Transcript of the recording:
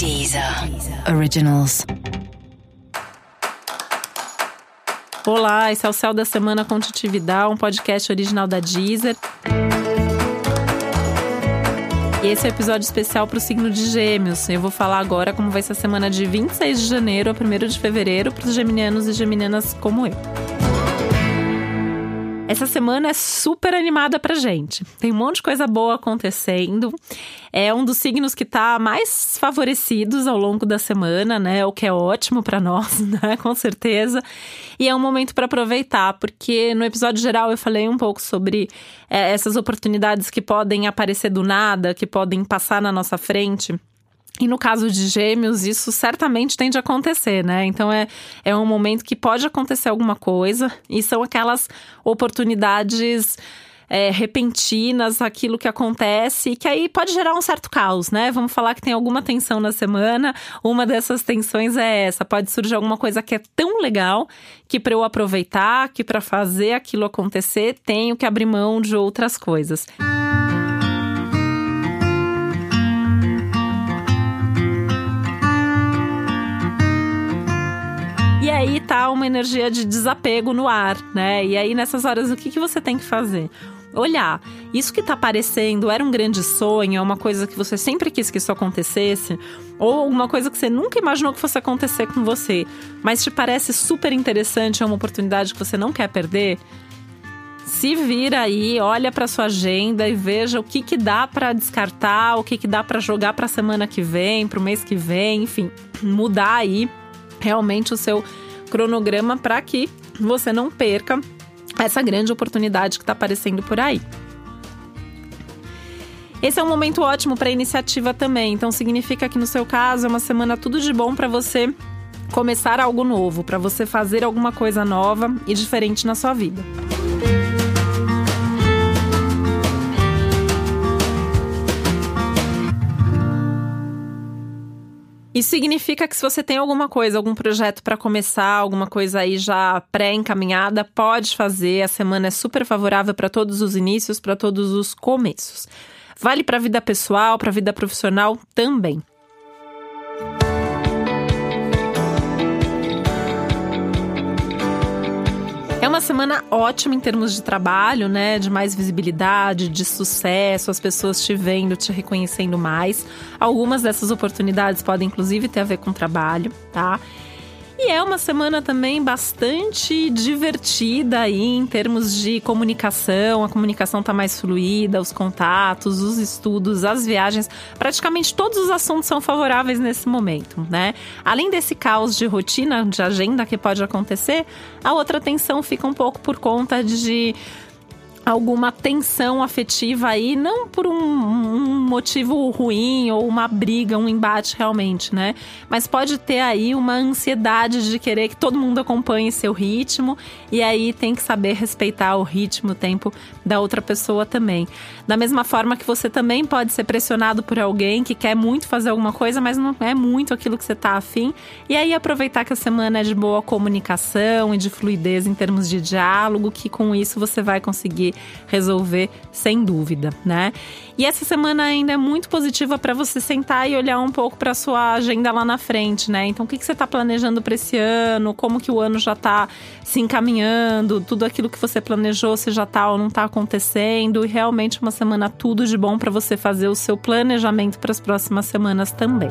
Deezer Originals. Olá, esse é o Céu da Semana com Titividade, um podcast original da Deezer. E esse é o um episódio especial para o signo de Gêmeos. Eu vou falar agora como vai ser a semana de 26 de janeiro a 1 de fevereiro para os geminianos e geminianas como eu. Essa semana é super animada pra gente. Tem um monte de coisa boa acontecendo. É um dos signos que tá mais favorecidos ao longo da semana, né? O que é ótimo para nós, né? Com certeza. E é um momento para aproveitar, porque no episódio geral eu falei um pouco sobre é, essas oportunidades que podem aparecer do nada, que podem passar na nossa frente. E no caso de gêmeos, isso certamente tende a acontecer, né? Então é, é um momento que pode acontecer alguma coisa, e são aquelas oportunidades. É, repentinas, aquilo que acontece, que aí pode gerar um certo caos, né? Vamos falar que tem alguma tensão na semana. Uma dessas tensões é essa: pode surgir alguma coisa que é tão legal que para eu aproveitar, que para fazer aquilo acontecer, tenho que abrir mão de outras coisas. Aí tá uma energia de desapego no ar, né? E aí nessas horas o que, que você tem que fazer? olhar, isso que tá aparecendo era um grande sonho, é uma coisa que você sempre quis que isso acontecesse, ou uma coisa que você nunca imaginou que fosse acontecer com você, mas te parece super interessante, é uma oportunidade que você não quer perder. Se vira aí, olha para sua agenda e veja o que que dá para descartar, o que que dá para jogar para semana que vem, para o mês que vem, enfim, mudar aí realmente o seu cronograma para que você não perca essa grande oportunidade que está aparecendo por aí. Esse é um momento ótimo para iniciativa também, então significa que no seu caso é uma semana tudo de bom para você começar algo novo, para você fazer alguma coisa nova e diferente na sua vida. Isso significa que se você tem alguma coisa, algum projeto para começar, alguma coisa aí já pré-encaminhada, pode fazer. A semana é super favorável para todos os inícios, para todos os começos. Vale para a vida pessoal, para a vida profissional também. Uma semana ótima em termos de trabalho, né? De mais visibilidade, de sucesso, as pessoas te vendo, te reconhecendo mais. Algumas dessas oportunidades podem, inclusive, ter a ver com trabalho, tá? E é uma semana também bastante divertida aí em termos de comunicação. A comunicação está mais fluida, os contatos, os estudos, as viagens, praticamente todos os assuntos são favoráveis nesse momento, né? Além desse caos de rotina, de agenda que pode acontecer, a outra tensão fica um pouco por conta de alguma tensão afetiva aí, não por um, um, motivo ruim ou uma briga, um embate realmente, né? Mas pode ter aí uma ansiedade de querer que todo mundo acompanhe seu ritmo e aí tem que saber respeitar o ritmo, o tempo da outra pessoa também. Da mesma forma que você também pode ser pressionado por alguém que quer muito fazer alguma coisa, mas não é muito aquilo que você tá afim, e aí aproveitar que a semana é de boa comunicação e de fluidez em termos de diálogo, que com isso você vai conseguir resolver sem dúvida, né? E essa semana ainda é muito positiva para você sentar e olhar um pouco para sua agenda lá na frente, né? Então, o que, que você está planejando para esse ano? Como que o ano já está se encaminhando? Tudo aquilo que você planejou, se já está ou não está acontecendo? E realmente uma semana tudo de bom para você fazer o seu planejamento para as próximas semanas também.